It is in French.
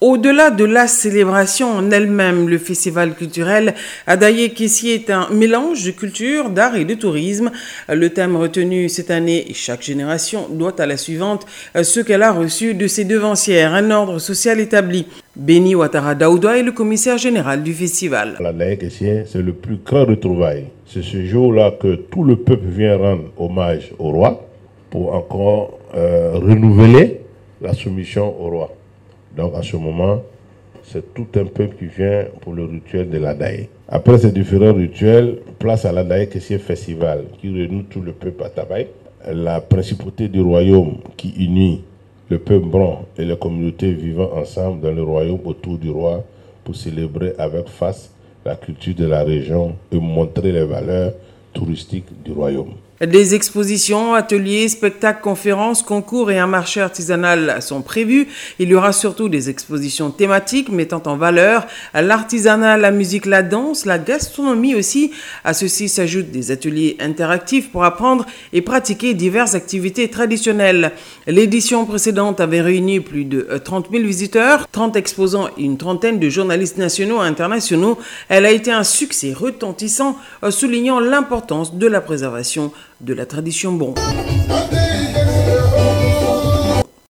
Au-delà de la célébration en elle-même, le festival culturel Adaye Kessie est un mélange de culture, d'art et de tourisme. Le thème retenu cette année, chaque génération doit à la suivante ce qu'elle a reçu de ses devancières, un ordre social établi. Béni Ouattara Daouda est le commissaire général du festival. L'Adaye Kessie, c'est le plus grand retrouvail. C'est ce jour-là que tout le peuple vient rendre hommage au roi pour encore euh, renouveler la soumission au roi. Donc à ce moment, c'est tout un peuple qui vient pour le rituel de l'Adaï. Après ces différents rituels, place à l'Adaï qui est festival qui réunit tout le peuple à Tabaï. La principauté du royaume qui unit le peuple blanc et les communautés vivant ensemble dans le royaume autour du roi pour célébrer avec face la culture de la région et montrer les valeurs touristiques du royaume. Des expositions, ateliers, spectacles, conférences, concours et un marché artisanal sont prévus. Il y aura surtout des expositions thématiques mettant en valeur l'artisanat, la musique, la danse, la gastronomie aussi. À ceci s'ajoutent des ateliers interactifs pour apprendre et pratiquer diverses activités traditionnelles. L'édition précédente avait réuni plus de 30 000 visiteurs, 30 exposants et une trentaine de journalistes nationaux et internationaux. Elle a été un succès retentissant, soulignant l'importance de la préservation de la tradition bon.